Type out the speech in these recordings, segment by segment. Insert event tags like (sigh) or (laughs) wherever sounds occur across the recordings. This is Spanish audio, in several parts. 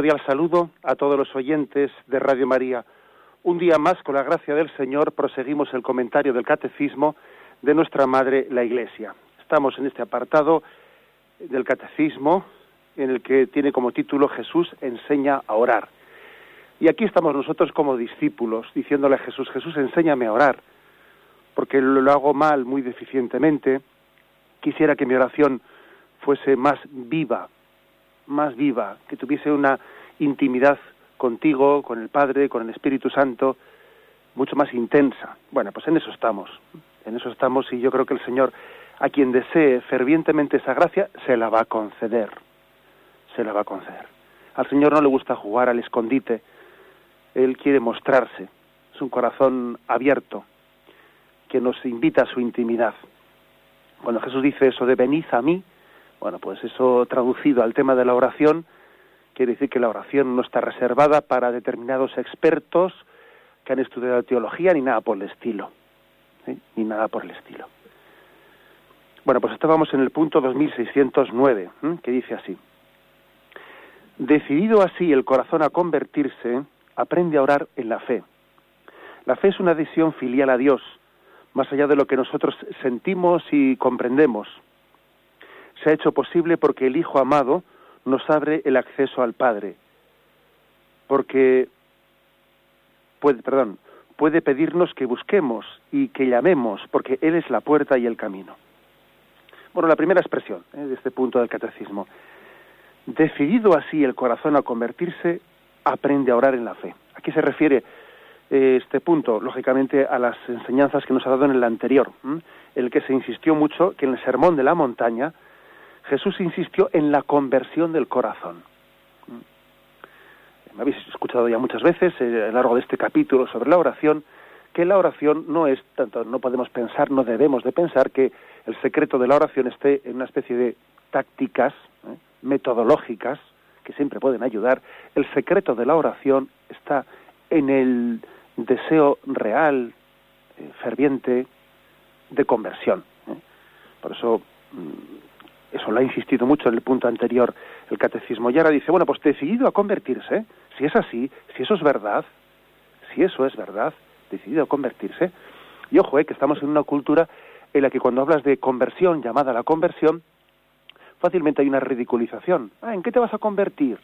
Cordial saludo a todos los oyentes de Radio María. Un día más, con la gracia del Señor, proseguimos el comentario del Catecismo de nuestra Madre, la Iglesia. Estamos en este apartado del Catecismo en el que tiene como título Jesús enseña a orar. Y aquí estamos nosotros como discípulos, diciéndole a Jesús, Jesús, enséñame a orar, porque lo hago mal, muy deficientemente. Quisiera que mi oración fuese más viva, más viva, que tuviese una intimidad contigo, con el Padre, con el Espíritu Santo, mucho más intensa. Bueno, pues en eso estamos, en eso estamos y yo creo que el Señor, a quien desee fervientemente esa gracia, se la va a conceder, se la va a conceder. Al Señor no le gusta jugar al escondite, Él quiere mostrarse, es un corazón abierto, que nos invita a su intimidad. Cuando Jesús dice eso de venid a mí, bueno, pues eso traducido al tema de la oración, quiere decir que la oración no está reservada para determinados expertos que han estudiado teología ni nada por el estilo. Ni nada por el estilo. Bueno, pues estábamos en el punto 2609, que dice así. Decidido así el corazón a convertirse, aprende a orar en la fe. La fe es una adhesión filial a Dios, más allá de lo que nosotros sentimos y comprendemos se ha hecho posible porque el Hijo amado nos abre el acceso al Padre. Porque puede, perdón, puede pedirnos que busquemos y que llamemos, porque Él es la puerta y el camino. Bueno, la primera expresión ¿eh? de este punto del catecismo. Decidido así el corazón a convertirse, aprende a orar en la fe. Aquí se refiere eh, este punto, lógicamente, a las enseñanzas que nos ha dado en el anterior, en el que se insistió mucho que en el sermón de la montaña Jesús insistió en la conversión del corazón. Me habéis escuchado ya muchas veces eh, a lo largo de este capítulo sobre la oración que la oración no es tanto, no podemos pensar, no debemos de pensar que el secreto de la oración esté en una especie de tácticas ¿eh? metodológicas que siempre pueden ayudar. El secreto de la oración está en el deseo real, eh, ferviente, de conversión. Por eso mm, eso lo ha insistido mucho en el punto anterior el catecismo. Y ahora dice, bueno, pues decidido a convertirse, si es así, si eso es verdad, si eso es verdad, decidido a convertirse. Y ojo, eh, que estamos en una cultura en la que cuando hablas de conversión, llamada la conversión, fácilmente hay una ridiculización. Ah, ¿en qué te vas a convertir?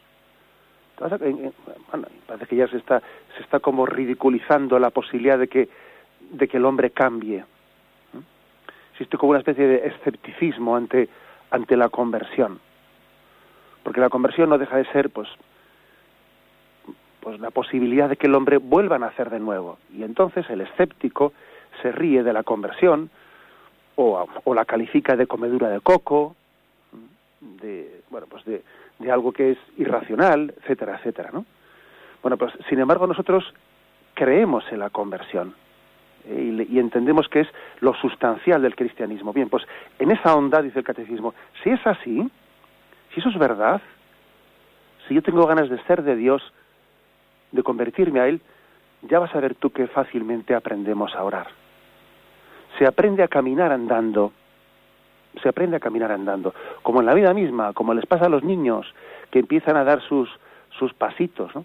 bueno, parece que ya se está, se está como ridiculizando la posibilidad de que, de que el hombre cambie. Existe como una especie de escepticismo ante ante la conversión. Porque la conversión no deja de ser, pues, pues la posibilidad de que el hombre vuelva a nacer de nuevo. Y entonces el escéptico se ríe de la conversión o, la califica de comedura de coco, de, bueno, pues de algo que es irracional, etcétera, etcétera, ¿no? Bueno, pues sin embargo nosotros creemos en la conversión y, entendemos que es lo sustancial del cristianismo. Bien, pues en esa onda, dice el catecismo, si es así, si eso es verdad, si yo tengo ganas de ser de Dios, de convertirme a Él, ya vas a ver tú que fácilmente aprendemos a orar. Se aprende a caminar andando, se aprende a caminar andando, como en la vida misma, como les pasa a los niños que empiezan a dar sus, sus pasitos, ¿no?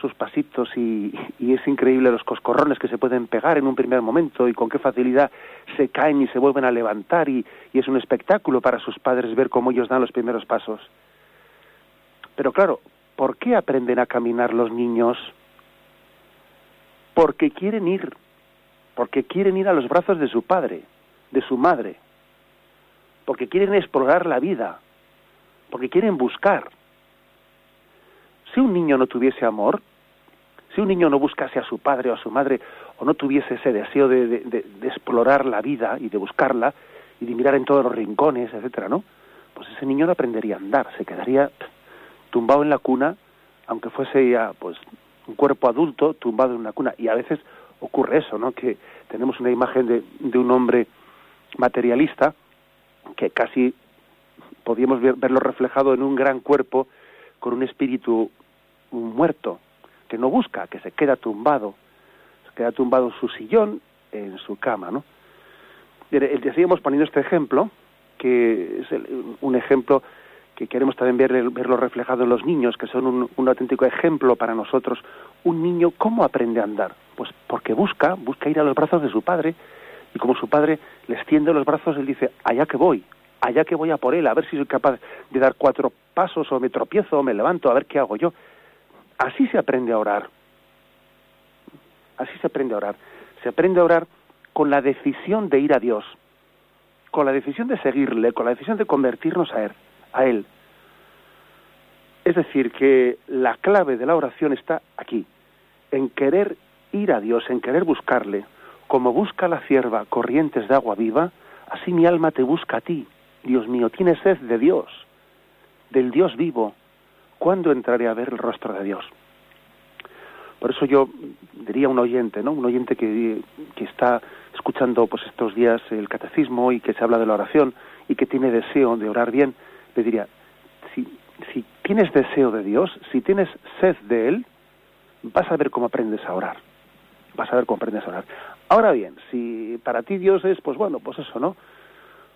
Sus pasitos y, es increíble los coscorrones que se pueden pegar en un primer momento y con qué facilidad se caen y se vuelven a levantar y, es un espectáculo para sus padres ver cómo ellos dan los primeros pasos. Pero claro, ¿por qué aprenden a caminar los niños? Porque quieren ir, porque quieren ir a los brazos de su padre, de su madre, porque quieren explorar la vida, porque quieren buscar si un niño no tuviese amor, si un niño no buscase a su padre o a su madre, o no tuviese ese deseo de, explorar la vida y de buscarla, y de mirar en todos los rincones, etcétera, ¿no? Pues ese niño no aprendería a andar, se quedaría tumbado en la cuna, aunque fuese ya pues un cuerpo adulto tumbado en una cuna. Y a veces ocurre eso, ¿no? Que tenemos una imagen de, de un hombre materialista que casi podíamos verlo reflejado en un gran cuerpo con un espíritu muerto, que no busca, que se queda tumbado, se queda tumbado en su sillón, en su cama, ¿no? Decíamos poniendo este ejemplo, que es un ejemplo que queremos también ver, verlo reflejado en los niños, que son un, un, auténtico ejemplo para nosotros. Un niño, ¿cómo aprende a andar? Pues porque busca, busca ir a los brazos de su padre, y como su padre le extiende los brazos, él dice, allá que voy, allá que voy a por él, a ver si soy capaz de dar cuatro pasos, o me tropiezo, o me levanto, a ver qué hago yo. Así se aprende a orar. Así se aprende a orar. Se aprende a orar con la decisión de ir a Dios, con la decisión de seguirle, con la decisión de convertirnos a Él. A él. Es decir, que la clave de la oración está aquí, en querer ir a Dios, en querer buscarle. Como busca la cierva corrientes de agua viva, así mi alma te busca a ti. Dios mío, tiene sed de Dios, del Dios vivo. ¿Cuándo entraré a ver el rostro de Dios? Por eso yo diría a un oyente, ¿no? Un oyente que, que está escuchando pues estos días el catecismo y que se habla de la oración y que tiene deseo de orar bien, le diría, si, si tienes deseo de Dios, si tienes sed de Él, vas a ver cómo aprendes a orar. Vas a ver cómo aprendes a orar. Ahora bien, si para ti Dios es, pues bueno, pues eso, ¿no?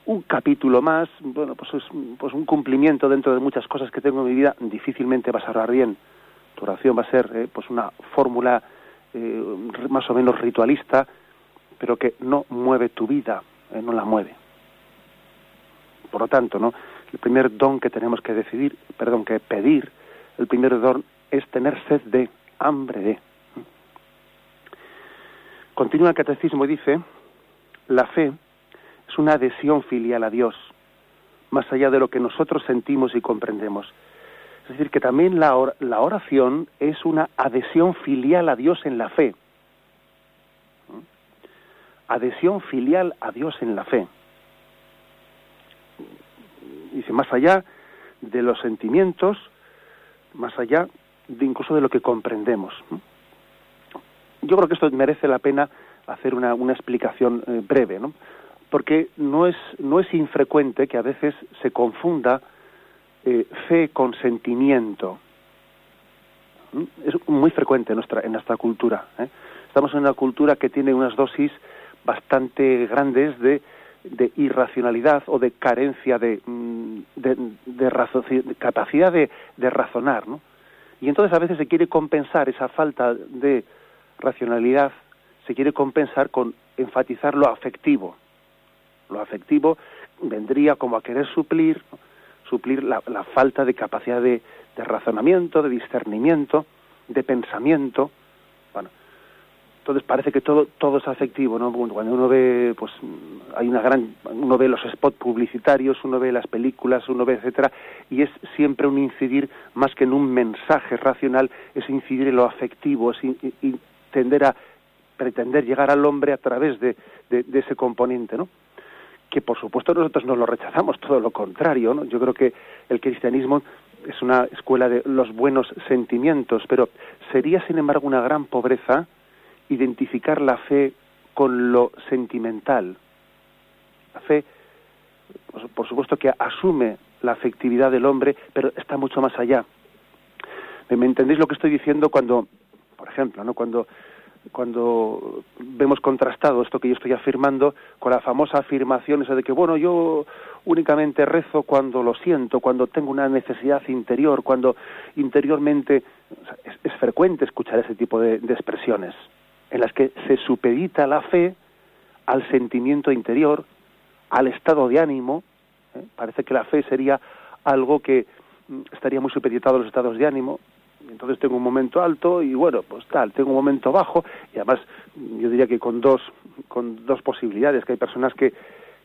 Un capítulo más, bueno, pues es pues un cumplimiento dentro de muchas cosas que tengo en mi vida, difícilmente vas a orar bien. Tu oración va a ser, eh, pues una fórmula eh, más o menos ritualista, pero que no mueve tu vida, eh, no la mueve. Por lo tanto, ¿no? el primer don que tenemos que decidir, perdón, que pedir, el primer don es tener sed de, hambre de. Continúa el catecismo y dice, la fe es una adhesión filial a Dios, más allá de lo que nosotros sentimos y comprendemos. Es decir, que también la, oración es una adhesión filial a Dios en la fe. Adhesión filial a Dios en la fe dice, más allá de los sentimientos, más allá de incluso de lo que comprendemos. Yo creo que esto merece la pena hacer una, una explicación eh, breve, ¿no? Porque no es, no es infrecuente que a veces se confunda eh, fe con sentimiento. Es muy frecuente en nuestra, cultura. ¿eh? Estamos en una cultura que tiene unas dosis bastante grandes de irracionalidad o de carencia de, mm, capacidad de razonar, ¿no? Y entonces a veces se quiere compensar esa falta de racionalidad, se quiere compensar con enfatizar lo afectivo. Lo afectivo vendría como a querer suplir, suplir la, falta de capacidad de, de razonamiento, de discernimiento, de pensamiento. Bueno, entonces parece que todo todo es afectivo no cuando uno ve pues hay una gran uno ve los spots publicitarios uno ve las películas uno ve etcétera y es siempre un incidir más que en un mensaje racional es incidir en lo afectivo es tender a pretender llegar al hombre a través de, de, ese componente no que por supuesto nosotros no lo rechazamos todo lo contrario no yo creo que el cristianismo es una escuela de los buenos sentimientos pero sería sin embargo una gran pobreza identificar la fe con lo sentimental. La fe, pues, por supuesto que asume la afectividad del hombre, pero está mucho más allá. ¿Me entendéis lo que estoy diciendo cuando, por ejemplo, ¿no? cuando, cuando vemos contrastado esto que yo estoy afirmando con la famosa afirmación esa de que, bueno, yo únicamente rezo cuando lo siento, cuando tengo una necesidad interior, cuando interiormente es, frecuente escuchar ese tipo de expresiones en las que se supedita la fe al sentimiento interior, al estado de ánimo. ¿eh? Parece que la fe sería algo que mm, estaría muy supeditado a los estados de ánimo. Entonces tengo un momento alto y bueno, pues tal, tengo un momento bajo y además yo diría que con dos, con dos posibilidades, que hay personas que,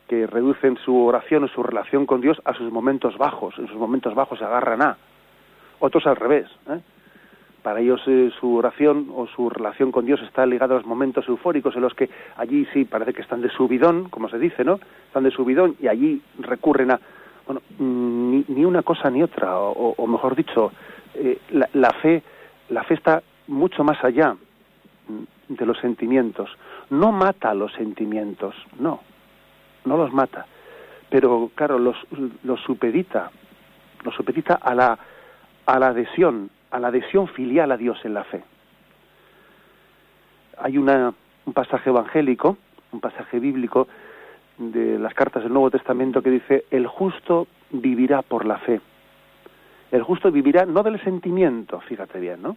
que reducen su oración o su relación con Dios a sus momentos bajos, en sus momentos bajos se agarran a, otros al revés. ¿eh? para ellos eh, su oración o su relación con Dios está ligada a los momentos eufóricos en los que allí sí parece que están de subidón, como se dice, ¿no? Están de subidón y allí recurren a, bueno, ni, una cosa ni otra, o, mejor dicho, eh, la, fe, la fe está mucho más allá de los sentimientos. No mata los sentimientos, no, no los mata, pero claro, los, los supedita, los supedita a la, a la adhesión, a la adhesión filial a Dios en la fe. Hay una, un pasaje evangélico, un pasaje bíblico de las cartas del Nuevo Testamento que dice, el justo vivirá por la fe. El justo vivirá no del sentimiento, fíjate bien, ¿no?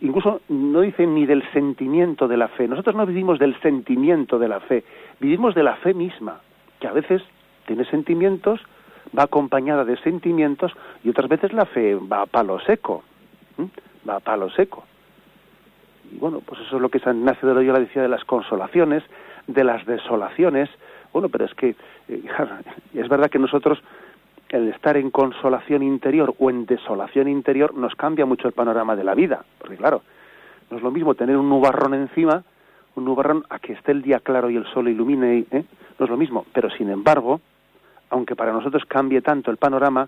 Incluso no dice ni del sentimiento de la fe. Nosotros no vivimos del sentimiento de la fe, vivimos de la fe misma, que a veces tiene sentimientos, va acompañada de sentimientos y otras veces la fe va a palo seco, va a palo seco. Y bueno, pues eso es lo que San Ignacio de Loyola decía de las consolaciones, de las desolaciones. Bueno, pero es que eh, es verdad que nosotros el estar en consolación interior o en desolación interior nos cambia mucho el panorama de la vida, porque claro, no es lo mismo tener un nubarrón encima, un nubarrón a que esté el día claro y el sol ilumine, ¿eh? no es lo mismo, pero sin embargo, aunque para nosotros cambie tanto el panorama,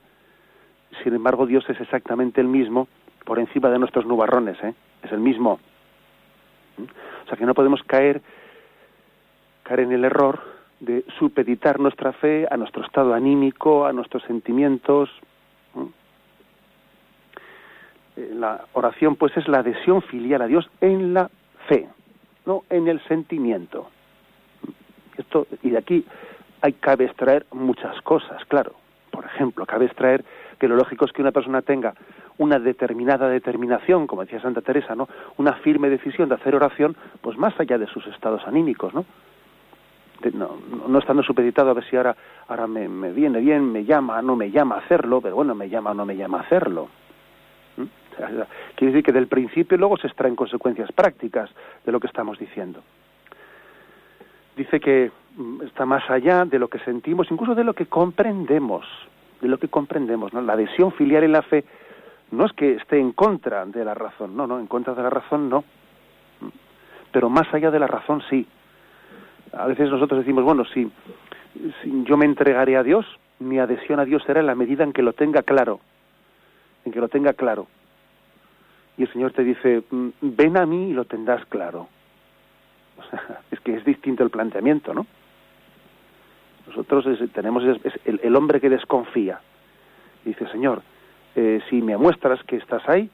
sin embargo Dios es exactamente el mismo por encima de nuestros nubarrones, ¿eh? es el mismo. O sea que no podemos caer caer en el error de supeditar nuestra fe a nuestro estado anímico, a nuestros sentimientos. Eh, la oración, pues, es la adhesión filial a Dios en la fe, no en el sentimiento. Esto, y de aquí hay cabe extraer muchas cosas, claro. Por ejemplo, cabe extraer que lo lógico es que una persona tenga una determinada determinación, como decía Santa Teresa, ¿no? Una firme decisión de hacer oración, pues más allá de sus estados anímicos, ¿no? No, no estando supeditado a ver si ahora, ahora me, viene bien, me llama, no me llama a hacerlo, pero bueno, me llama no me llama a hacerlo. ¿Mm? quiere decir que del principio luego se extraen consecuencias prácticas de lo que estamos diciendo. Dice que mm, está más allá de lo que sentimos, incluso de lo que comprendemos, de lo que comprendemos. La adhesión filial en la fe no es que esté en contra de la razón, no, no, en contra de la razón no, ¿Mm? pero más allá de la razón sí a veces nosotros decimos, bueno, si, yo me entregaré a Dios, mi adhesión a Dios será en la medida en que lo tenga claro, en que lo tenga claro. Y el Señor te dice, mm, ven a mí y lo tendrás claro. O sea, (laughs) es que es distinto el planteamiento, ¿no? Nosotros tenemos el, hombre que desconfía. dice, Señor, eh, si me muestras que estás ahí,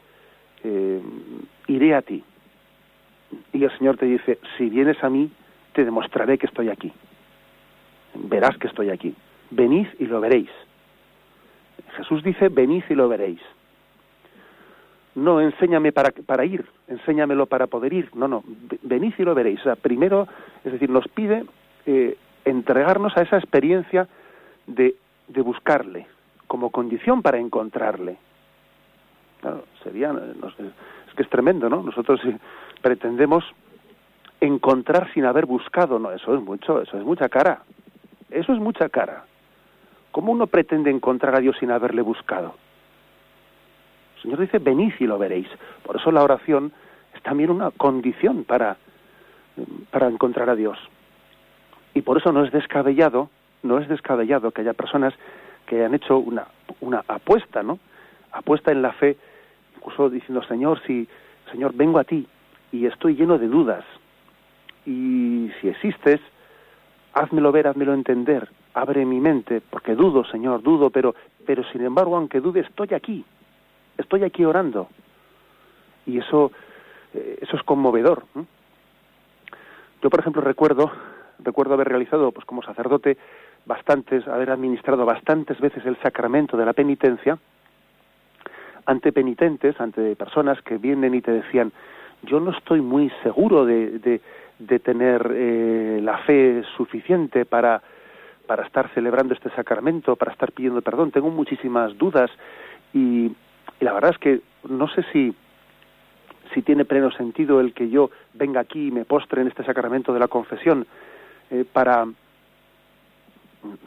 eh, iré a ti. Y el Señor te dice, si vienes a mí, te demostraré que estoy aquí. Verás que estoy aquí. Venid y lo veréis. Jesús dice, venid y lo veréis. No, enséñame para, para ir, enséñamelo para poder ir. No, no, venid y lo veréis. O sea, primero, es decir, nos pide eh, entregarnos a esa experiencia de, de buscarle, como condición para encontrarle. Claro, sería, es que es tremendo, ¿no? Nosotros pretendemos encontrar sin haber buscado, no, eso es mucho, eso es mucha cara. Eso es mucha cara. ¿Cómo uno pretende encontrar a Dios sin haberle buscado? El Señor dice, venid y lo veréis. Por eso la oración es también una condición para, para encontrar a Dios. Y por eso no es descabellado, no es descabellado que haya personas que hayan hecho una, una apuesta, ¿no? Apuesta en la fe, incluso diciendo, Señor, si, Señor, vengo a ti y estoy lleno de dudas, y si existes, házmelo ver, házmelo entender, abre mi mente, porque dudo, Señor, dudo, pero, pero sin embargo, aunque dude, estoy aquí, estoy aquí orando. Y eso, eh, eso es conmovedor. Yo, por ejemplo, recuerdo, recuerdo haber realizado, pues como sacerdote, bastantes, haber administrado bastantes veces el sacramento de la penitencia ante penitentes, ante personas que vienen y te decían, yo no estoy muy seguro de, de tener eh, la fe suficiente para, para estar celebrando este sacramento, para estar pidiendo perdón. Tengo muchísimas dudas y, la verdad es que no sé si, si tiene pleno sentido el que yo venga aquí y me postre en este sacramento de la confesión eh, para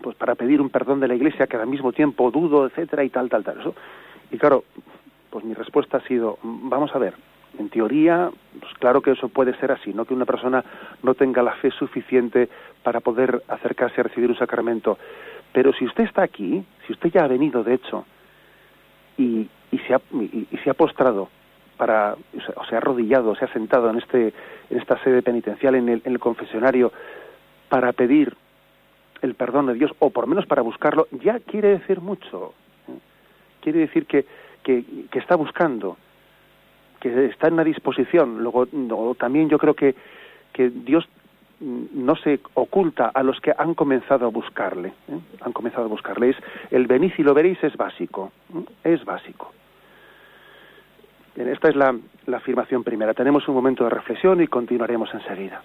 pues para pedir un perdón de la Iglesia que al mismo tiempo dudo, etcétera y tal, tal, tal. Eso. Y claro, pues mi respuesta ha sido, vamos a ver, en teoría, pues claro que eso puede ser así, no que una persona no tenga la fe suficiente para poder acercarse a recibir un sacramento. Pero si usted está aquí, si usted ya ha venido, de hecho, y, y se ha, y, se ha postrado para o se ha arrodillado, se ha sentado en este esta sede penitencial en el, en confesionario para pedir el perdón de Dios o por menos para buscarlo ya quiere decir mucho. ¿eh? Quiere decir que, que está buscando, que está en una disposición. Luego, también yo creo que, que Dios no se oculta a los que han comenzado a buscarle. ¿eh? Han comenzado a buscarle. Es, el venid y lo veréis es básico. ¿eh? Es básico. esta es la, la afirmación primera. Tenemos un momento de reflexión y continuaremos enseguida.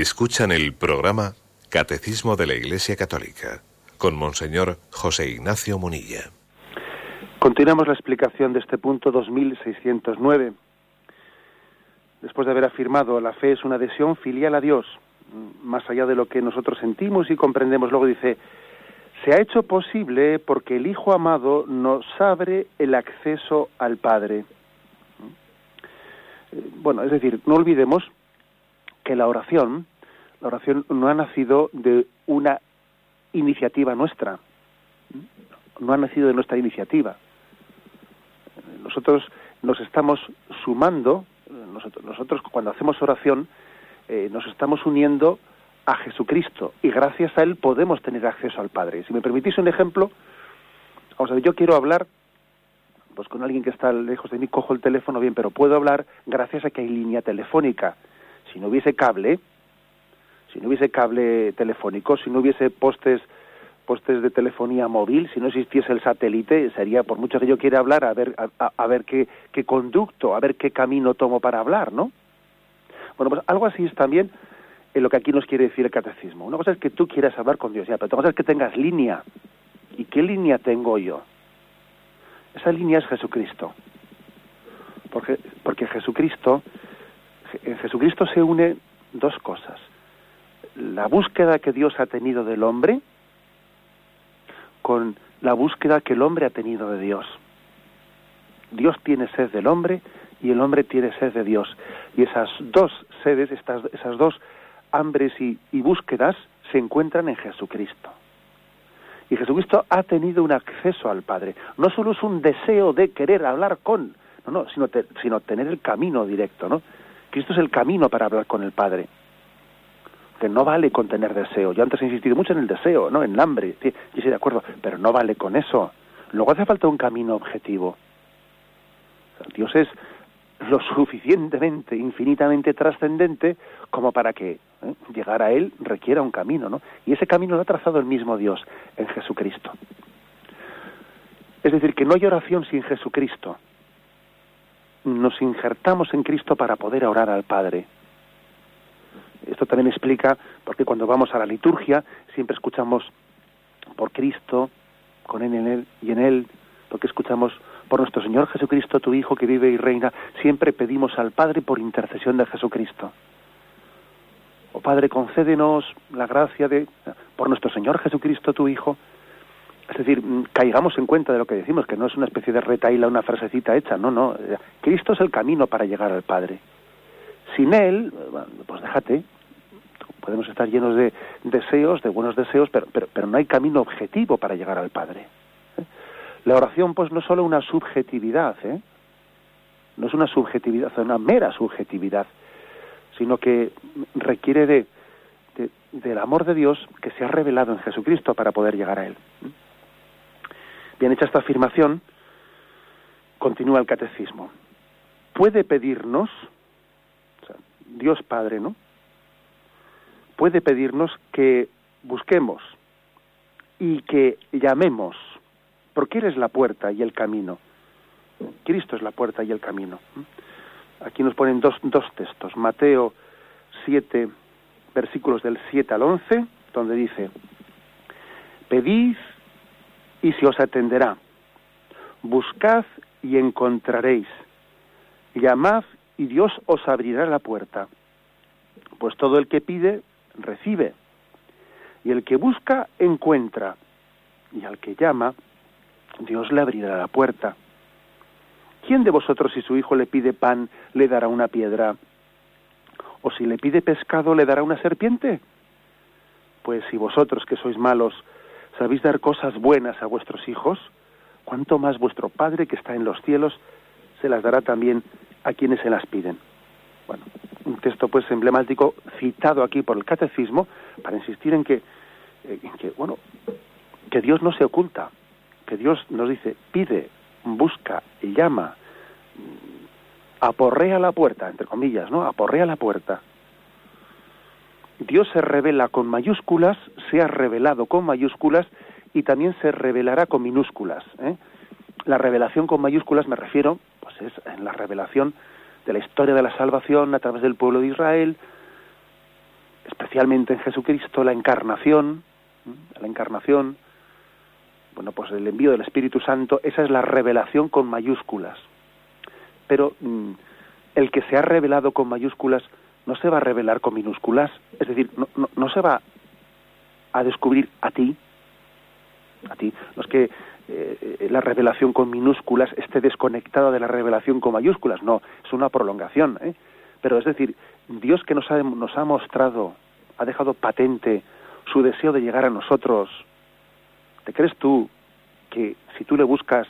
Escuchan el programa Catecismo de la Iglesia Católica con Monseñor José Ignacio Munilla. Continuamos la explicación de este punto 2609. Después de haber afirmado la fe es una adhesión filial a Dios, más allá de lo que nosotros sentimos y comprendemos, luego dice, se ha hecho posible porque el Hijo amado nos abre el acceso al Padre. Eh, bueno, es decir, no olvidemos que la oración la oración no ha nacido de una iniciativa nuestra, no ha nacido de nuestra iniciativa. Nosotros nos estamos sumando, nosotros, cuando hacemos oración, eh, nos estamos uniendo a Jesucristo y gracias a Él podemos tener acceso al Padre. Si me permitís un ejemplo, vamos a ver, yo quiero hablar pues con alguien que está lejos de mí, cojo el teléfono bien, pero puedo hablar gracias a que hay línea telefónica. Si no hubiese cable, si no hubiese cable telefónico, si no hubiese postes postes de telefonía móvil, si no existiese el satélite, sería por mucho que yo quiera hablar, a ver, a, ver qué, qué, conducto, a ver qué camino tomo para hablar, ¿no? Bueno, pues algo así es también en lo que aquí nos quiere decir el catecismo. Una cosa es que tú quieras hablar con Dios, ya, pero otra cosa es que tengas línea. ¿Y qué línea tengo yo? Esa línea es Jesucristo. Porque, porque Jesucristo, en Jesucristo se une dos cosas la búsqueda que Dios ha tenido del hombre con la búsqueda que el hombre ha tenido de Dios. Dios tiene sed del hombre y el hombre tiene sed de Dios. Y esas dos sedes, estas, esas dos hambres y, búsquedas se encuentran en Jesucristo. Y Jesucristo ha tenido un acceso al Padre. No solo es un deseo de querer hablar con, no, no, sino, sino tener el camino directo, ¿no? Cristo es el camino para hablar con el Padre que no vale con tener deseo. Yo antes he insistido mucho en el deseo, ¿no? En el hambre. Sí, yo estoy de acuerdo, pero no vale con eso. Luego hace falta un camino objetivo. Dios es lo suficientemente, infinitamente trascendente como para que ¿eh? llegar a Él requiera un camino, ¿no? Y ese camino lo ha trazado el mismo Dios en Jesucristo. Es decir, que no hay oración sin Jesucristo. Nos injertamos en Cristo para poder orar al Padre. Esto también explica por qué cuando vamos a la liturgia siempre escuchamos por Cristo, con él en él y en él, porque escuchamos Por nuestro Señor Jesucristo, tu Hijo que vive y reina, siempre pedimos al Padre por intercesión de Jesucristo. Oh Padre, concédenos la gracia de, por nuestro Señor Jesucristo, tu Hijo, es decir, mm, caigamos en cuenta de lo que decimos, que no es una especie de retaila, una frasecita hecha, no, no. Cristo es el camino para llegar al Padre. Sin Él, pues déjate, podemos estar llenos de deseos, de buenos deseos, pero, pero, no hay camino objetivo para llegar al Padre. ¿eh? La oración, pues, no es solo una subjetividad, ¿eh? no es una subjetividad, es una mera subjetividad, sino que requiere de, del amor de Dios que se ha revelado en Jesucristo para poder llegar a Él. ¿eh? Bien hecha esta afirmación, continúa el catecismo. Puede pedirnos, Dios Padre, ¿no? Puede pedirnos que busquemos y que llamemos, porque eres la puerta y el camino. Cristo es la puerta y el camino. Aquí nos ponen dos, dos textos. Mateo 7, versículos del 7 al 11, donde dice, pedid y se os atenderá. Buscad y encontraréis. Llamad y Dios os abrirá la puerta. Pues todo el que pide, recibe. Y el que busca, encuentra. Y al que llama, Dios le abrirá la puerta. ¿Quién de vosotros si su hijo le pide pan, le dará una piedra? ¿O si le pide pescado, le dará una serpiente? Pues si vosotros que sois malos, sabéis dar cosas buenas a vuestros hijos, cuánto más vuestro Padre que está en los cielos se las dará también a quienes se las piden. Bueno, un texto pues emblemático citado aquí por el catecismo para insistir en que, eh, que bueno, que Dios no se oculta, que Dios nos dice, pide, busca, llama, aporrea la puerta, entre comillas, ¿no? Aporrea la puerta. Dios se revela con mayúsculas, se ha revelado con mayúsculas y también se revelará con minúsculas. ¿eh? La revelación con mayúsculas me refiero, pues es en la revelación de la historia de la salvación a través del pueblo de Israel, especialmente en Jesucristo, la encarnación, la encarnación, bueno, pues el envío del Espíritu Santo, esa es la revelación con mayúsculas. Pero mm, el que se ha revelado con mayúsculas no se va a revelar con minúsculas, es decir, no, se va a descubrir a ti, a ti. No es que eh, la revelación con minúsculas esté desconectada de la revelación con mayúsculas, no, es una prolongación. ¿eh? Pero es decir, Dios que nos ha, nos ha mostrado, ha dejado patente su deseo de llegar a nosotros, ¿te crees tú que si tú le buscas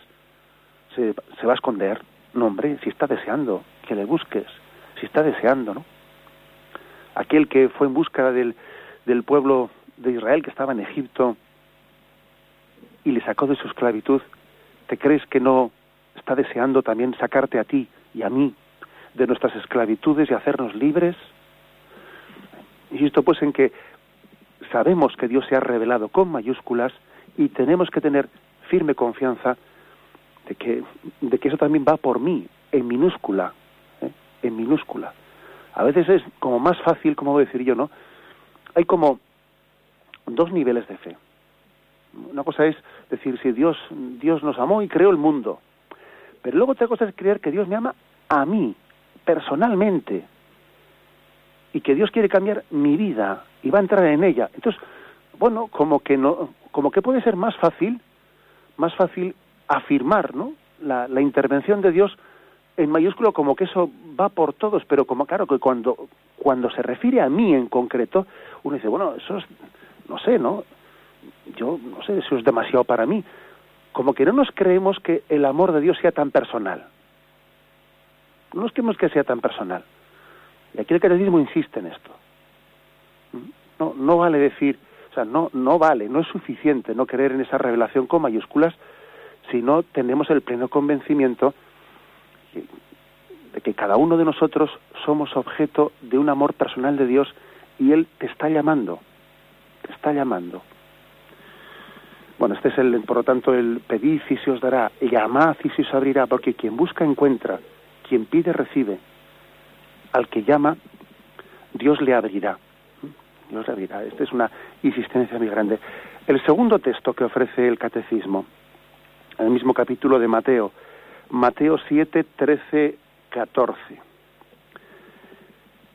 se, se va a esconder? No, hombre, si está deseando que le busques, si está deseando, ¿no? Aquel que fue en del, del pueblo de Israel que estaba en Egipto y le sacó de su esclavitud, ¿te crees que no está deseando también sacarte a ti y a mí de nuestras esclavitudes y hacernos libres? Insisto pues en que sabemos que Dios se ha revelado con mayúsculas y tenemos que tener firme confianza de que, de que eso también va por mí, en minúscula, ¿eh? en minúscula a veces es como más fácil, como voy a decir yo, ¿no? Hay como dos niveles de fe. Una cosa es decir, si Dios, Dios nos amó y creó el mundo. Pero luego otra cosa es creer que Dios me ama a mí, personalmente. Y que Dios quiere cambiar mi vida y va a entrar en ella. Entonces, bueno, como que no, como que puede ser más fácil, más fácil afirmar, ¿no? La, la intervención de Dios en mayúsculo como que eso va por todos, pero como claro que cuando, cuando se refiere a mí en concreto, uno dice, bueno, eso es, no sé, ¿no? Yo no sé, eso es demasiado para mí. Como que no nos creemos que el amor de Dios sea tan personal. No nos creemos que sea tan personal. Y aquí el catecismo insiste en esto. No, no vale decir, o sea, no, no vale, no es suficiente no creer en esa revelación con mayúsculas si no tenemos el pleno convencimiento de que cada uno de nosotros somos objeto de un amor personal de Dios y Él te está llamando, te está llamando. Bueno, este es el, por lo tanto, el pedid y se os dará, llamad y se os abrirá, porque quien busca encuentra, quien pide recibe, al que llama, Dios le abrirá. Dios le abrirá. Esta es una insistencia muy grande. El segundo texto que ofrece el catecismo, en el mismo capítulo de Mateo, Mateo 7, 13, 14.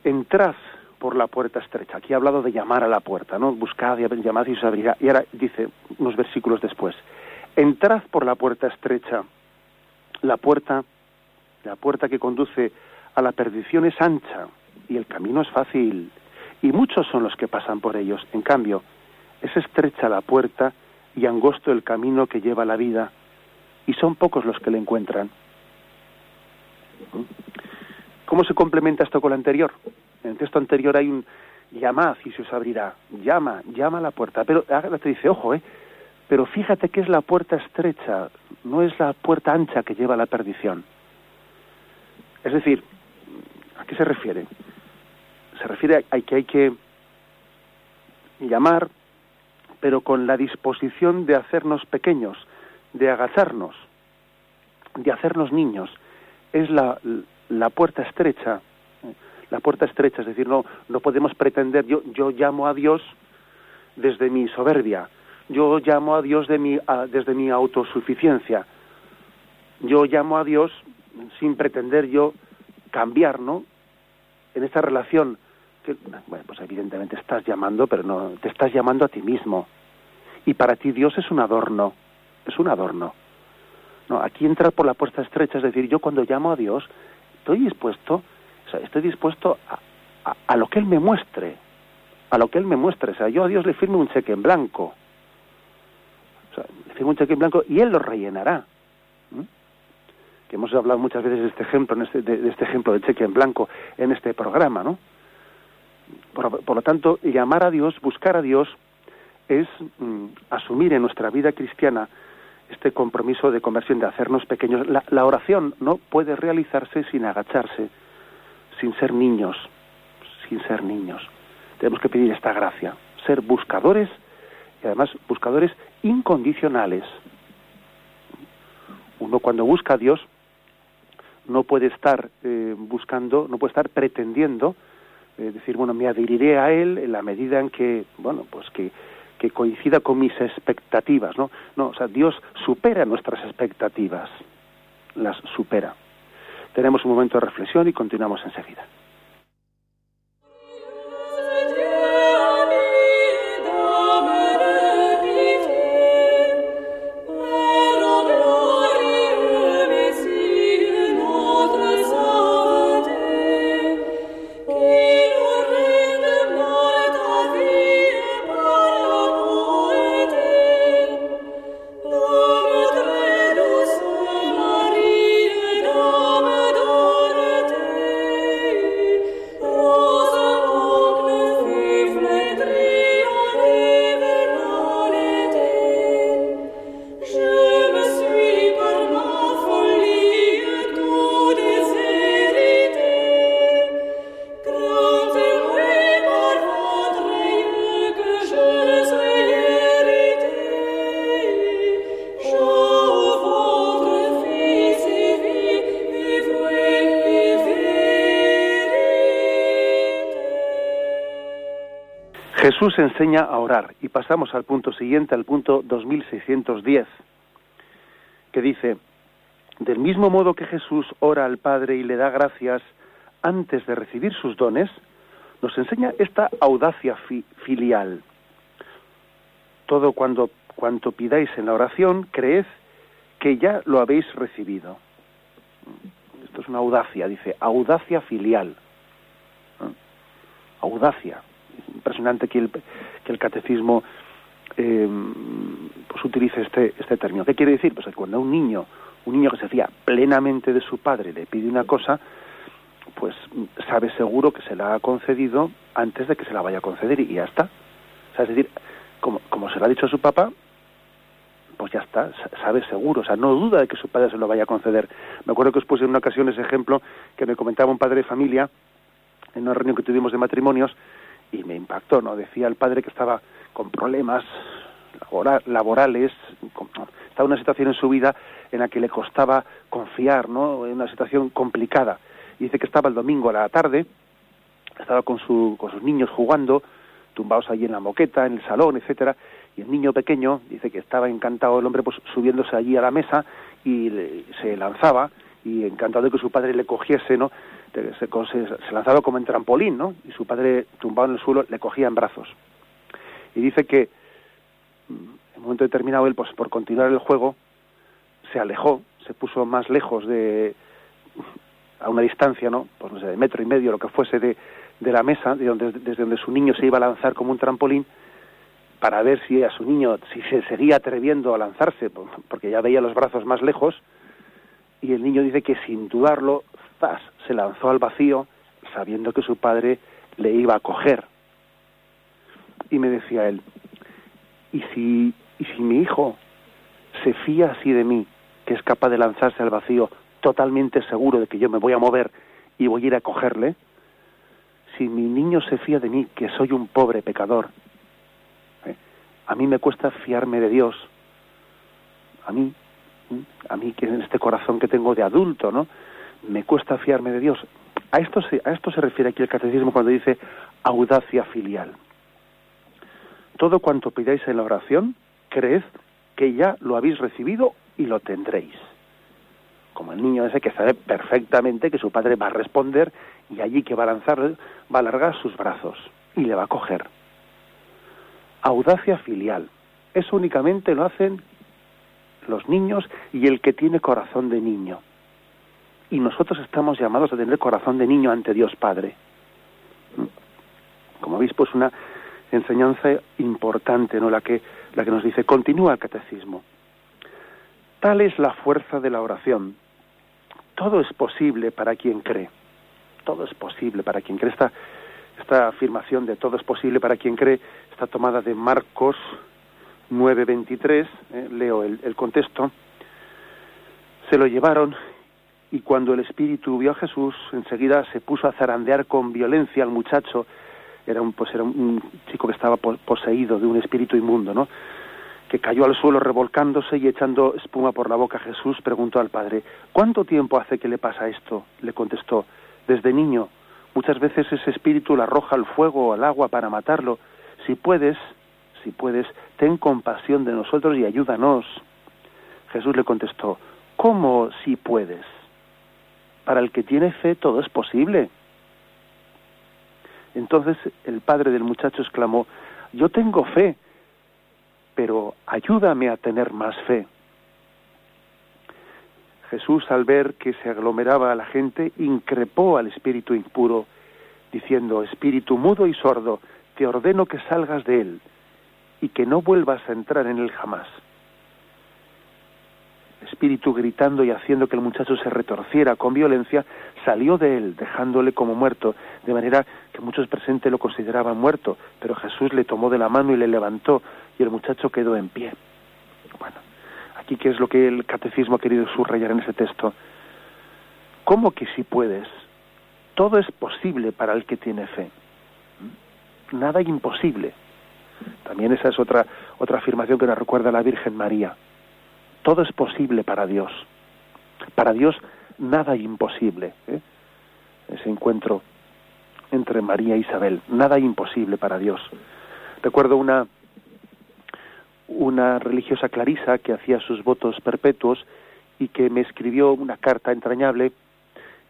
Entrad por la puerta estrecha. Aquí ha hablado de llamar a la puerta, ¿no? Buscad y llamad y os abrirá. Y ahora dice unos versículos después. Entrad por la puerta estrecha. La puerta, la puerta que conduce a la perdición es ancha y el camino es fácil. Y muchos son los que pasan por ellos. En cambio, es estrecha la puerta y angosto el camino que lleva la vida y son pocos los que le encuentran. ¿Cómo se complementa esto con lo anterior? En el texto anterior hay un llamad y se os abrirá. Llama, llama a la puerta. Pero ahora te dice, ojo, ¿eh? Pero fíjate que es la puerta estrecha, no es la puerta ancha que lleva a la perdición. Es decir, ¿a qué se refiere? Se refiere a que hay que llamar, pero con la disposición de hacernos pequeños, de agacharnos, de hacernos niños. Es la, la puerta estrecha, la puerta estrecha, es decir, no, no podemos pretender, yo, yo llamo a Dios desde mi soberbia, yo llamo a Dios de mi, desde mi autosuficiencia, yo llamo a Dios sin pretender yo cambiar, ¿no? En esta relación, que, bueno, pues evidentemente estás llamando, pero no, te estás llamando a ti mismo. Y para ti Dios es un adorno, es un adorno. No, aquí entrar por la puerta estrecha, es decir, yo cuando llamo a Dios, estoy dispuesto, o sea, estoy dispuesto a, a, lo que Él me muestre, a lo que Él me muestre. O sea, yo a Dios le firmo un cheque en blanco. O sea, le firmo un cheque en blanco y Él lo rellenará. Que hemos hablado muchas veces de este ejemplo, este, de, este ejemplo de cheque en blanco en este programa, ¿no? Por, lo tanto, llamar a Dios, buscar a Dios, es mm, asumir en nuestra vida cristiana este compromiso de conversión, de hacernos pequeños. La, oración no puede realizarse sin agacharse, sin ser niños, sin ser niños. Tenemos que pedir esta gracia, ser buscadores y además buscadores incondicionales. Uno cuando busca a Dios no puede estar eh, buscando, no puede estar pretendiendo eh, decir, bueno, me adheriré a Él en la medida en que, bueno, pues que que coincida con mis expectativas, ¿no? No, o sea, Dios supera nuestras expectativas, las supera. Tenemos un momento de reflexión y continuamos enseguida. Jesús enseña a orar y pasamos al punto siguiente, al punto 2610, que dice, del mismo modo que Jesús ora al Padre y le da gracias antes de recibir sus dones, nos enseña esta audacia filial. Todo cuando, cuanto pidáis en la oración, creed que ya lo habéis recibido. Esto es una audacia, dice, audacia filial. Audacia impresionante que el, que el catecismo eh, pues utilice este, este término. ¿Qué quiere decir? Pues que cuando un niño, un niño que se fía plenamente de su padre le pide una cosa, pues sabe seguro que se la ha concedido antes de que se la vaya a conceder y ya está. O es decir, como, como se lo ha dicho a su papá, pues ya está, sabe seguro, o sea, no duda de que su padre se lo vaya a conceder. Me acuerdo que os puse en una ocasión ese ejemplo que me comentaba un padre de familia en una reunión que tuvimos de matrimonios, y me impactó, ¿no? Decía el padre que estaba con problemas laborales, estaba en una situación en su vida en la que le costaba confiar, ¿no? En una situación complicada. Dice que estaba el domingo a la tarde, estaba con, su, con sus niños jugando, tumbados allí en la moqueta, en el salón, etcétera, y el niño pequeño dice que estaba encantado el hombre pues subiéndose allí a la mesa y se lanzaba y encantado de que su padre le cogiese, ¿no? Se, se, lanzaba como en trampolín, ¿no? Y su padre, tumbado en el suelo, le cogía en brazos. Y dice que mm, en un momento determinado él, pues por continuar el juego, se alejó, se puso más lejos de a una distancia, ¿no? Pues no sé, de metro y medio, lo que fuese de, de la mesa, de donde, desde donde su niño se iba a lanzar como un trampolín, para ver si a su niño, si se seguía atreviendo a lanzarse, porque ya veía los brazos más lejos, y el niño dice que sin dudarlo, se lanzó al vacío sabiendo que su padre le iba a coger. Y me decía él, ¿y si, y si mi hijo se fía así de mí, que es capaz de lanzarse al vacío totalmente seguro de que yo me voy a mover y voy a ir a cogerle? Si mi niño se fía de mí, que soy un pobre pecador, ¿eh? a mí me cuesta fiarme de Dios. A mí a mí que en este corazón que tengo de adulto, ¿no? Me cuesta fiarme de Dios. A esto se, refiere aquí el catecismo cuando dice audacia filial. Todo cuanto pidáis en la oración, creed que ya lo habéis recibido y lo tendréis. Como el niño ese que sabe perfectamente que su padre va a responder y allí que va a lanzar, va a alargar sus brazos y le va a coger. Audacia filial. Eso únicamente lo hacen los niños y el que tiene corazón de niño. Y nosotros estamos llamados a tener corazón de niño ante Dios Padre. Como veis, pues una enseñanza importante, ¿no? La que, la que nos dice, continúa el catecismo. Tal es la fuerza de la oración. Todo es posible para quien cree. Todo es posible para quien cree. Esta, esta afirmación de todo es posible para quien cree está tomada de Marcos 9.23, eh, leo el, el contexto, se lo llevaron y cuando el espíritu vio a Jesús, enseguida se puso a zarandear con violencia al muchacho. Era un, pues era un chico que estaba poseído de un espíritu inmundo, ¿no? Que cayó al suelo revolcándose y echando espuma por la boca. Jesús preguntó al padre, ¿cuánto tiempo hace que le pasa esto? Le contestó, desde niño. Muchas veces ese espíritu le arroja al fuego o al agua para matarlo. Si puedes, si puedes, ten compasión de nosotros y ayúdanos. Jesús le contestó, ¿cómo si puedes? Para el que tiene fe todo es posible. Entonces el padre del muchacho exclamó, yo tengo fe, pero ayúdame a tener más fe. Jesús, al ver que se aglomeraba a la gente, increpó al espíritu impuro, diciendo, Espíritu mudo y sordo, te ordeno que salgas de él y que no vuelvas a entrar en él jamás. Espíritu gritando y haciendo que el muchacho se retorciera con violencia, salió de él, dejándole como muerto, de manera que muchos presentes lo consideraban muerto, pero Jesús le tomó de la mano y le levantó, y el muchacho quedó en pie. Bueno, aquí qué es lo que el catecismo ha querido subrayar en ese texto. ¿Cómo que si puedes? Todo es posible para el que tiene fe. Nada imposible. También esa es otra, otra afirmación que nos recuerda la Virgen María. Todo es posible para Dios. Para Dios nada imposible. ¿eh? Ese encuentro entre María e Isabel. Nada imposible para Dios. Recuerdo una, una religiosa clarisa que hacía sus votos perpetuos y que me escribió una carta entrañable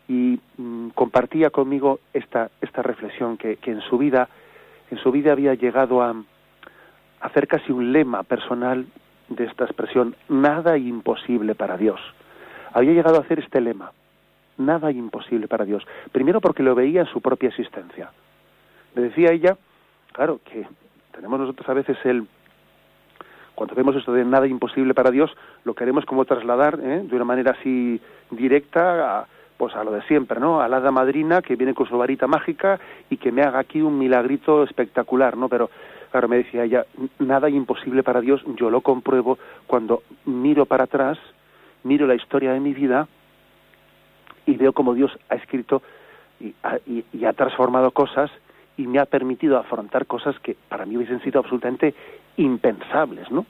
y mm, compartía conmigo esta, esta reflexión que, que en su vida en su vida había llegado a, hacer casi un lema personal de esta expresión, nada imposible para Dios. Había llegado a hacer este lema, nada imposible para Dios. Primero porque lo veía en su propia existencia. Le decía ella, claro, que tenemos nosotros a veces el, cuando vemos esto de nada imposible para Dios, lo queremos como trasladar ¿eh? de una manera así directa a, pues a lo de siempre, ¿no? A la hada madrina que viene con su varita mágica y que me haga aquí un milagrito espectacular, ¿no? Pero Claro, me decía ella, nada imposible para Dios, yo lo compruebo cuando miro para atrás, miro la historia de mi vida y veo cómo Dios ha escrito y ha, transformado cosas y me ha permitido afrontar cosas que para mí hubiesen sido absolutamente impensables, ¿no?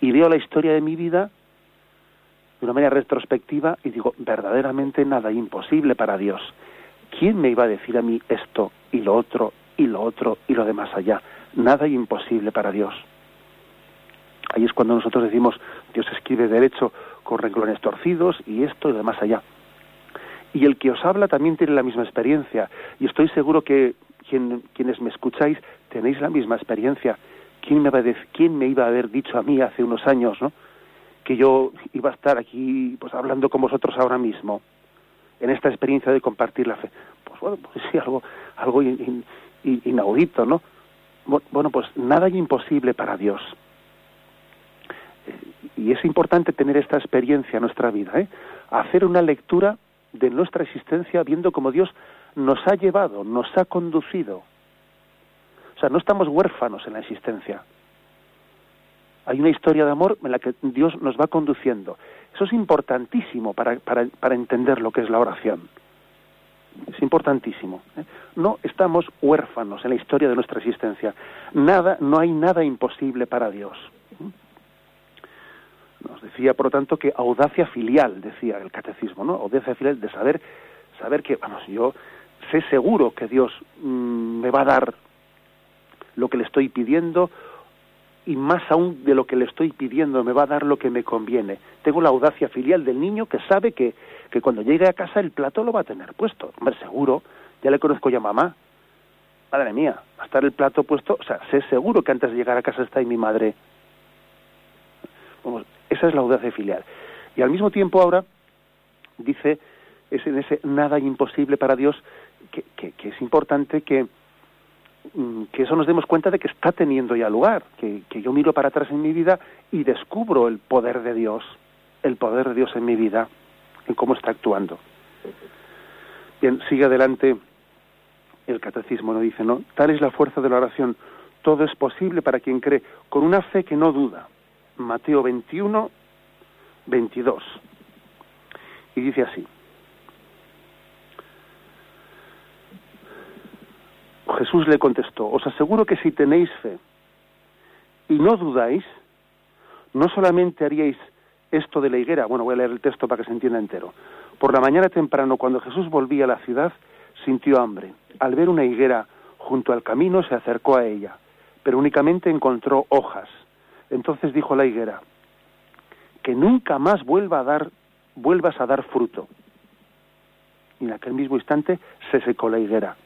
Y veo la historia de mi vida de una manera retrospectiva y digo, verdaderamente nada imposible para Dios. ¿Quién me iba a decir a mí esto y lo otro y lo otro y lo demás allá? Nada imposible para Dios. Ahí es cuando nosotros decimos, Dios escribe derecho con renglones torcidos y esto y lo demás allá. Y el que os habla también tiene la misma experiencia. Y estoy seguro que quienes me escucháis tenéis la misma experiencia. ¿Quién me, va a ¿Quién me iba a haber dicho a mí hace unos años, ¿no? que yo iba a estar aquí pues hablando con vosotros ahora mismo en esta experiencia de compartir la fe pues bueno pues sí algo algo inaudito no bueno pues nada hay imposible para Dios eh, y es importante tener esta experiencia en nuestra vida ¿eh? hacer una lectura de nuestra existencia viendo cómo Dios nos ha llevado nos ha conducido o sea no estamos huérfanos en la existencia hay una historia de amor en la que Dios nos va conduciendo. Eso es importantísimo para, para, para entender lo que es la oración. Es importantísimo. ¿eh? No estamos huérfanos en la historia de nuestra existencia. Nada, no hay nada imposible para Dios. Nos decía, por lo tanto, que audacia filial, decía el catecismo, ¿no? Audacia filial de saber, saber que, vamos, yo sé seguro que Dios mm, me va a dar lo que le estoy pidiendo y más aún de lo que le estoy pidiendo me va a dar lo que me conviene. Tengo la audacia filial del niño que sabe que, que cuando llegue a casa el plato lo va a tener puesto. Hombre, seguro, ya le conozco ya a mamá. Madre mía, va a estar el plato puesto, o sea, sé seguro que antes de llegar a casa está ahí mi madre. Vamos, esa es la audacia filial. Y al mismo tiempo ahora dice, es en ese nada imposible para Dios, que, que es importante que, que eso nos demos cuenta de que está teniendo ya lugar, que, yo miro para atrás en mi vida y descubro el poder de Dios, el poder de Dios en mi vida, en cómo está actuando. Bien, sigue adelante el catecismo, no dice, ¿no? Tal es la fuerza de la oración, todo es posible para quien cree, con una fe que no duda. Mateo 21, 22. Y dice así, Jesús le contestó, os aseguro que si tenéis fe y no dudáis, no solamente haríais esto de la higuera, bueno, voy a leer el texto para que se entienda entero. Por la mañana temprano, cuando Jesús volvía a la ciudad, sintió hambre. Al ver una higuera junto al camino, se acercó a ella, pero únicamente encontró hojas. Entonces dijo la higuera, que nunca más vuelva a dar, vuelvas a dar fruto. Y en aquel mismo instante se secó la higuera.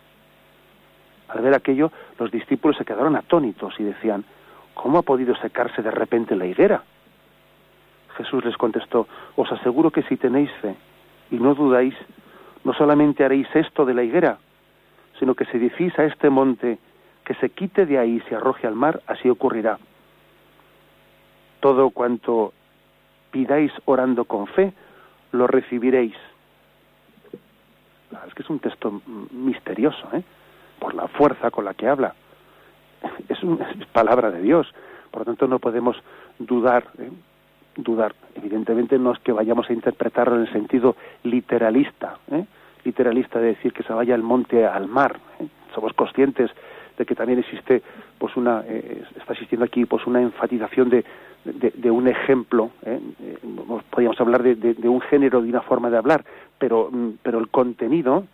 Al ver aquello, los discípulos se quedaron atónitos y decían, ¿cómo ha podido secarse de repente la higuera? Jesús les contestó, os aseguro que si tenéis fe y no dudáis, no solamente haréis esto de la higuera, sino que si decís a este monte que se quite de ahí y se arroje al mar, así ocurrirá. Todo cuanto pidáis orando con fe, lo recibiréis. Es que es un texto misterioso, ¿eh? Por la fuerza con la que habla. (laughs) Es, palabra de Dios, por lo tanto no podemos dudar. ¿eh? Dudar, evidentemente no es que vayamos a interpretarlo en el sentido literalista, ¿eh? literalista de decir que se vaya el monte al mar. ¿eh? Somos conscientes de que también existe, pues una, está existiendo aquí, pues una enfatización de, de, un ejemplo. Podríamos hablar de, de, un género, de una forma de hablar, pero, mm, pero el contenido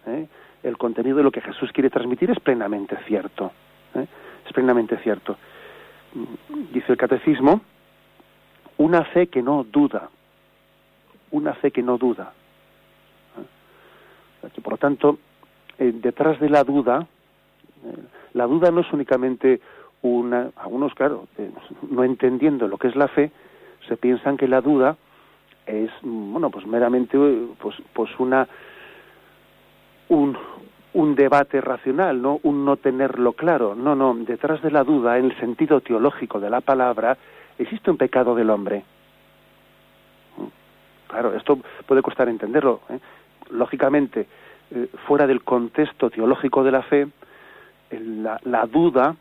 el contenido de lo que Jesús quiere transmitir es plenamente cierto. ¿eh? Es plenamente cierto. Dice el catecismo, una fe que no duda, una fe que no duda. ¿eh? Por lo tanto, eh, detrás de la duda, la duda no es únicamente una, algunos, claro, no entendiendo lo que es la fe, se piensan que la duda es, bueno, pues meramente, pues, pues una, un, un debate racional, no un no tenerlo claro. No, no, detrás de la duda, en el sentido teológico de la palabra, existe un pecado del hombre. Claro, esto puede costar entenderlo. ¿eh? Lógicamente, eh, fuera del contexto teológico de la fe, la, la, duda,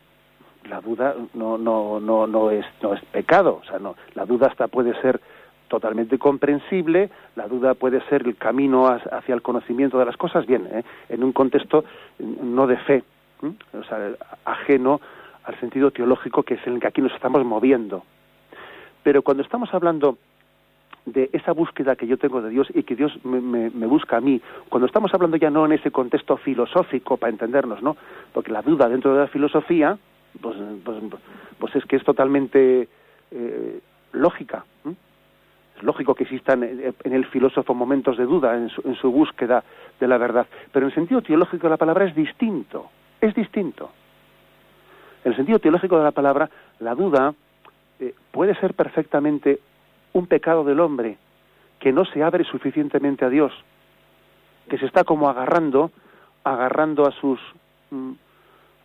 la duda no, no, no, no, es, no es pecado. O sea, no, la duda hasta puede ser totalmente comprensible, la duda puede ser el camino hacia el conocimiento de las cosas, bien, ¿eh? en un contexto no de fe, o sea, ajeno al sentido teológico que es en el que aquí nos estamos moviendo. Pero cuando estamos hablando de esa búsqueda que yo tengo de Dios y que Dios me, busca a mí, cuando estamos hablando ya no en ese contexto filosófico para entendernos, ¿no? Porque la duda dentro de la filosofía, pues, pues, pues es que es totalmente eh, lógica lógico que existan en el filósofo momentos de duda en su, búsqueda de la verdad, pero en el sentido teológico de la palabra es distinto, es distinto. En el sentido teológico de la palabra, la duda eh, puede ser perfectamente un pecado del hombre que no se abre suficientemente a Dios, que se está como agarrando, agarrando a sus mm,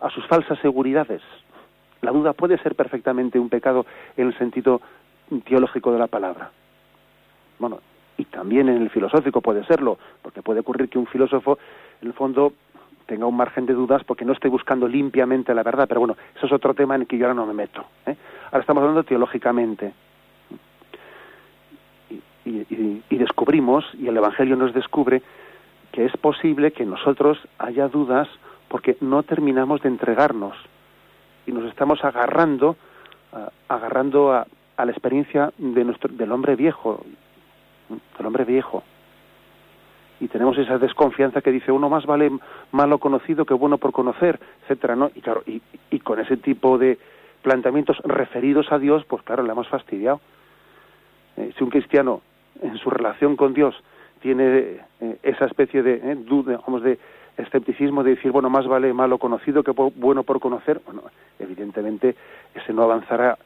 a sus falsas seguridades. La duda puede ser perfectamente un pecado en el sentido teológico de la palabra. Bueno, y también en el filosófico puede serlo, porque puede ocurrir que un filósofo, en el fondo, tenga un margen de dudas porque no esté buscando limpiamente la verdad, pero bueno, eso es otro tema en el que yo ahora no me meto. ¿eh? Ahora estamos hablando teológicamente. y descubrimos, y el Evangelio nos descubre, que es posible que nosotros haya dudas porque no terminamos de entregarnos y nos estamos agarrando, agarrando a, la experiencia de nuestro, del hombre viejo, del hombre viejo. Y tenemos esa desconfianza que dice uno más vale malo conocido que bueno por conocer, etcétera, ¿no? Y claro, y, y con ese tipo de planteamientos referidos a Dios, pues claro, le hemos fastidiado. Eh, si un cristiano en su relación con Dios tiene eh, esa especie de eh, duda, vamos, de escepticismo de decir, bueno, más vale malo conocido que bueno por conocer, bueno, evidentemente ese no avanzará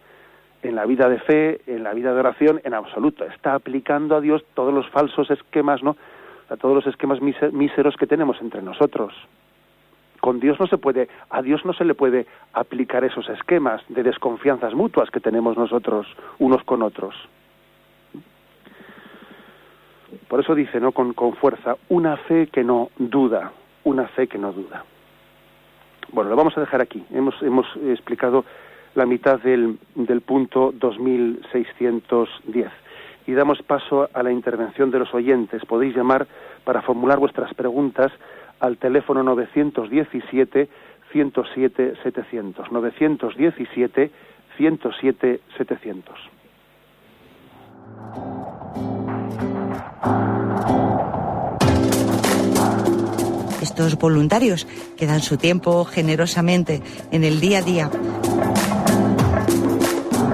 en la vida de fe, en la vida de oración, en absoluto. Está aplicando a Dios todos los falsos esquemas, ¿no? A todos los esquemas míseros que tenemos entre nosotros. Con Dios no se puede, a Dios no se le puede aplicar esos esquemas de desconfianzas mutuas que tenemos nosotros unos con otros. Por eso dice, ¿no? Con, con fuerza, una fe que no duda, una fe que no duda. Bueno, lo vamos a dejar aquí. Hemos, hemos explicado la mitad del, del punto 2610 y damos paso a la intervención de los oyentes. Podéis llamar para formular vuestras preguntas al teléfono 917 107 700. 917 107 700. Estos voluntarios que dan su tiempo generosamente en el día a día.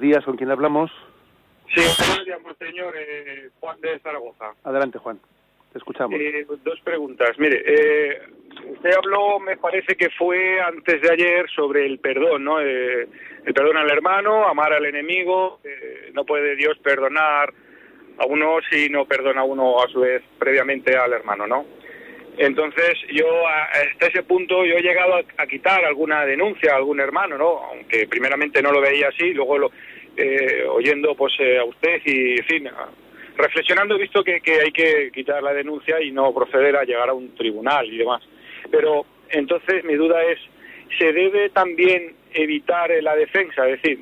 Buenos días. ¿Con quién hablamos? Sí, buenos días, señor eh, Juan de Zaragoza. Adelante, Juan. Te escuchamos. Eh, dos preguntas. Mire, eh, usted habló, me parece que fue antes de ayer, sobre el perdón, ¿no? el perdón al hermano, amar al enemigo. no puede Dios perdonar a uno si no perdona a uno a su vez previamente al hermano, ¿no? Entonces yo hasta ese punto yo he llegado a, quitar alguna denuncia a algún hermano, ¿no? Aunque primeramente no lo veía así, luego lo, eh, oyendo pues eh, a usted y en fin, reflexionando he visto que, que hay que quitar la denuncia y no proceder a llegar a un tribunal y demás. Pero entonces mi duda es, ¿se debe también evitar la defensa? Es decir,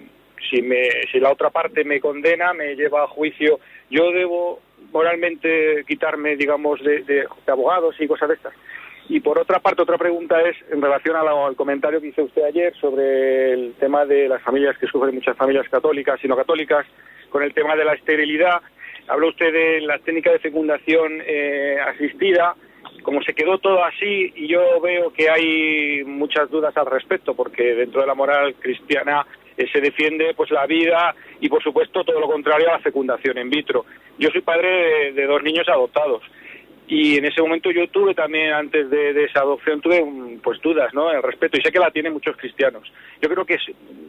si, me, si la otra parte me condena, me lleva a juicio, yo debo moralmente quitarme, digamos, de, abogados y cosas de estas. Y por otra parte, otra pregunta es en relación al comentario que hizo usted ayer sobre el tema de las familias que sufren muchas familias católicas y no católicas, con el tema de la esterilidad. Habló usted de la técnica de fecundación eh, asistida como se quedó todo así y yo veo que hay muchas dudas al respecto porque dentro de la moral cristiana eh, se defiende pues la vida y por supuesto todo lo contrario a la fecundación in vitro. Yo soy padre de dos niños adoptados y en ese momento yo tuve también antes de, esa adopción tuve pues dudas no el respeto y sé que la tienen muchos cristianos. Yo creo que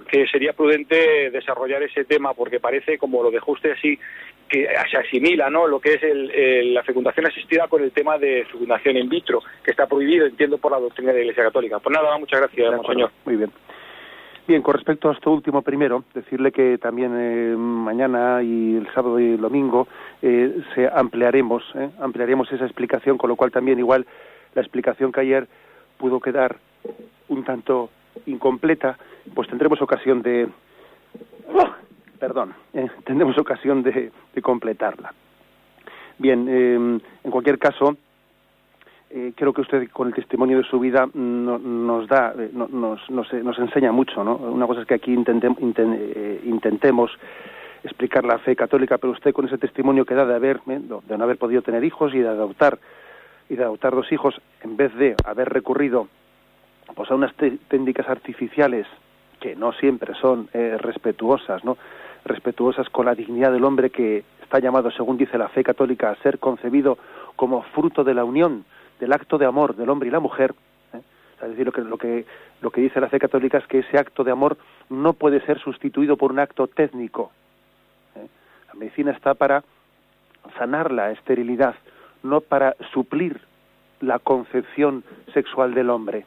que sería prudente desarrollar ese tema porque parece como lo dejó usted así que se asimila no lo que es la fecundación asistida con el tema de fecundación in vitro que está prohibido entiendo por la doctrina de la Iglesia Católica. Pues nada muchas gracias señor muy bien Bien, con respecto a esto último primero, decirle que también eh, mañana y el sábado y el domingo eh, se ampliaremos, eh, ampliaremos esa explicación, con lo cual también igual la explicación que ayer pudo quedar un tanto incompleta, pues tendremos ocasión de, perdón, tendremos ocasión de, de completarla. Bien, en cualquier caso, eh, creo que usted con el testimonio de su vida nos da, eh, nos, nos, enseña mucho, ¿no? Una cosa es que aquí eh, intentemos explicar la fe católica, pero usted con ese testimonio que da de haber, de no haber podido tener hijos y de adoptar y de adoptar dos hijos, en vez de haber recurrido pues a unas técnicas artificiales que no siempre son respetuosas, ¿no? respetuosas con la dignidad del hombre que está llamado, según dice la fe católica, a ser concebido como fruto de la unión del acto de amor del hombre y la mujer, ¿eh? es decir, lo que, lo, que, lo que dice la fe católica es que ese acto de amor no puede ser sustituido por un acto técnico. ¿eh? La medicina está para sanar la esterilidad, no para suplir la concepción sexual del hombre.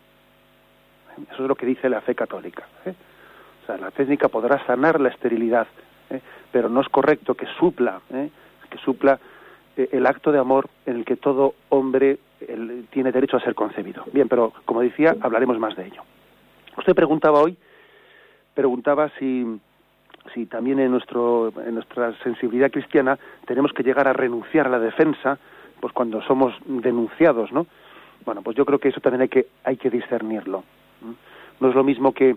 Eso es lo que dice la fe católica. ¿eh? O sea, la técnica podrá sanar la esterilidad, pero no es correcto que supla, que supla el acto de amor en el que todo hombre tiene derecho a ser concebido. Bien, pero como decía, hablaremos más de ello. Usted preguntaba hoy, preguntaba si, si también en, nuestro, en nuestra sensibilidad cristiana tenemos que llegar a renunciar a la defensa, pues cuando somos denunciados, ¿no? Bueno, pues yo creo que eso también hay que, hay que discernirlo. No es lo mismo que,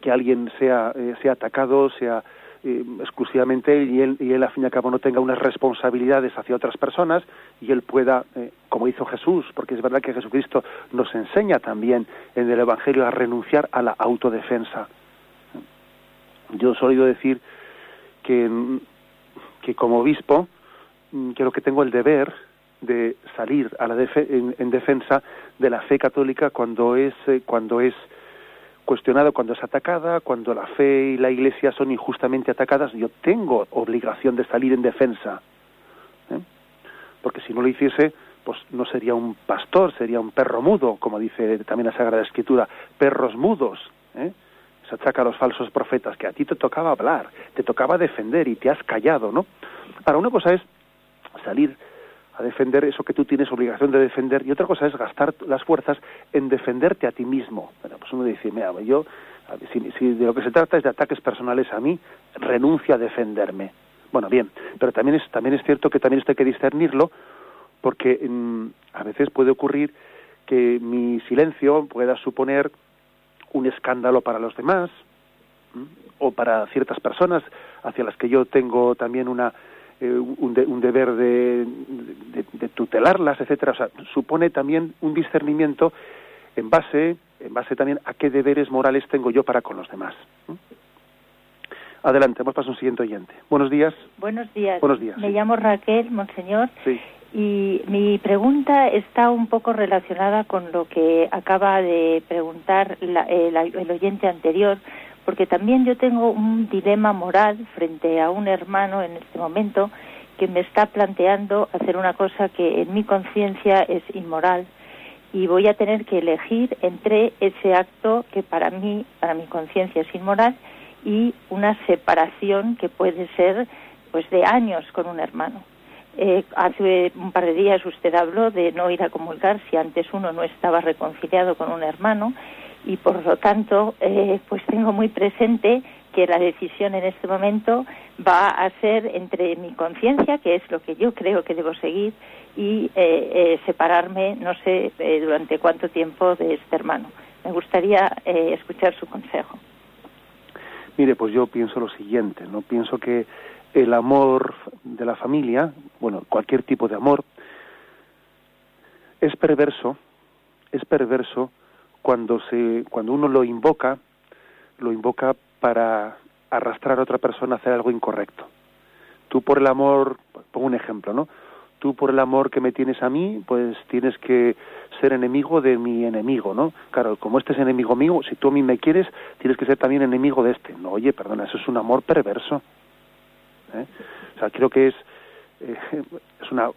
que alguien sea, eh, sea atacado, sea eh, exclusivamente y él, y él, al fin y al cabo, no tenga unas responsabilidades hacia otras personas y él pueda, eh, como hizo Jesús, porque es verdad que Jesucristo nos enseña también en el Evangelio a renunciar a la autodefensa. Yo he oído decir que, que como obispo mm, creo que tengo el deber de salir a la en, defensa de la fe católica cuando es eh, cuando es cuestionado cuando es atacada, cuando la fe y la Iglesia son injustamente atacadas, yo tengo obligación de salir en defensa. ¿eh? Porque si no lo hiciese, pues no sería un pastor, sería un perro mudo, como dice también la Sagrada Escritura, perros mudos. ¿eh? Se achaca a los falsos profetas, que a ti te tocaba hablar, te tocaba defender y te has callado, ¿no? Ahora, una cosa es salir a defender eso que tú tienes obligación de defender y otra cosa es gastar las fuerzas en defenderte a ti mismo. Bueno, pues uno dice, mira, yo, si, de lo que se trata es de ataques personales a mí, renuncio a defenderme. Bueno, bien, pero también es, también es cierto que también esto hay que discernirlo porque mm, a veces puede ocurrir que mi silencio pueda suponer un escándalo para los demás o para ciertas personas hacia las que yo tengo también una eh, un, deber de, tutelarlas, etcétera. O sea, supone también un discernimiento en base, en base también a qué deberes morales tengo yo para con los demás. Adelante, vamos para un siguiente oyente. Buenos días. Buenos días. Buenos días. Me llamo Raquel, monseñor. Sí. Y mi pregunta está un poco relacionada con lo que acaba de preguntar el oyente anterior porque también yo tengo un dilema moral frente a un hermano en este momento que me está planteando hacer una cosa que en mi conciencia es inmoral y voy a tener que elegir entre ese acto que para mí, para mi conciencia es inmoral y una separación que puede ser pues de años con un hermano. Eh, hace un par de días usted habló de no ir a comulgar si antes uno no estaba reconciliado con un hermano y por lo tanto eh, pues tengo muy presente que la decisión en este momento va a ser entre mi conciencia, que es lo que yo creo que debo seguir, y eh, eh, separarme, no sé durante cuánto tiempo, de este hermano. Me gustaría escuchar su consejo. Mire, pues yo pienso lo siguiente, no pienso que el amor de la familia, bueno, cualquier tipo de amor, es perverso, es perverso cuando se, cuando uno lo invoca, lo invoca para arrastrar a otra persona a hacer algo incorrecto. Tú por el amor, pongo un ejemplo, ¿no? Tú por el amor que me tienes a mí, pues tienes que ser enemigo de mi enemigo, ¿no? Claro, como este es enemigo mío, si tú a mí me quieres, tienes que ser también enemigo de este. No, oye, perdona, eso es un amor perverso. ¿eh? O sea, creo que es, eh, (laughs) es una,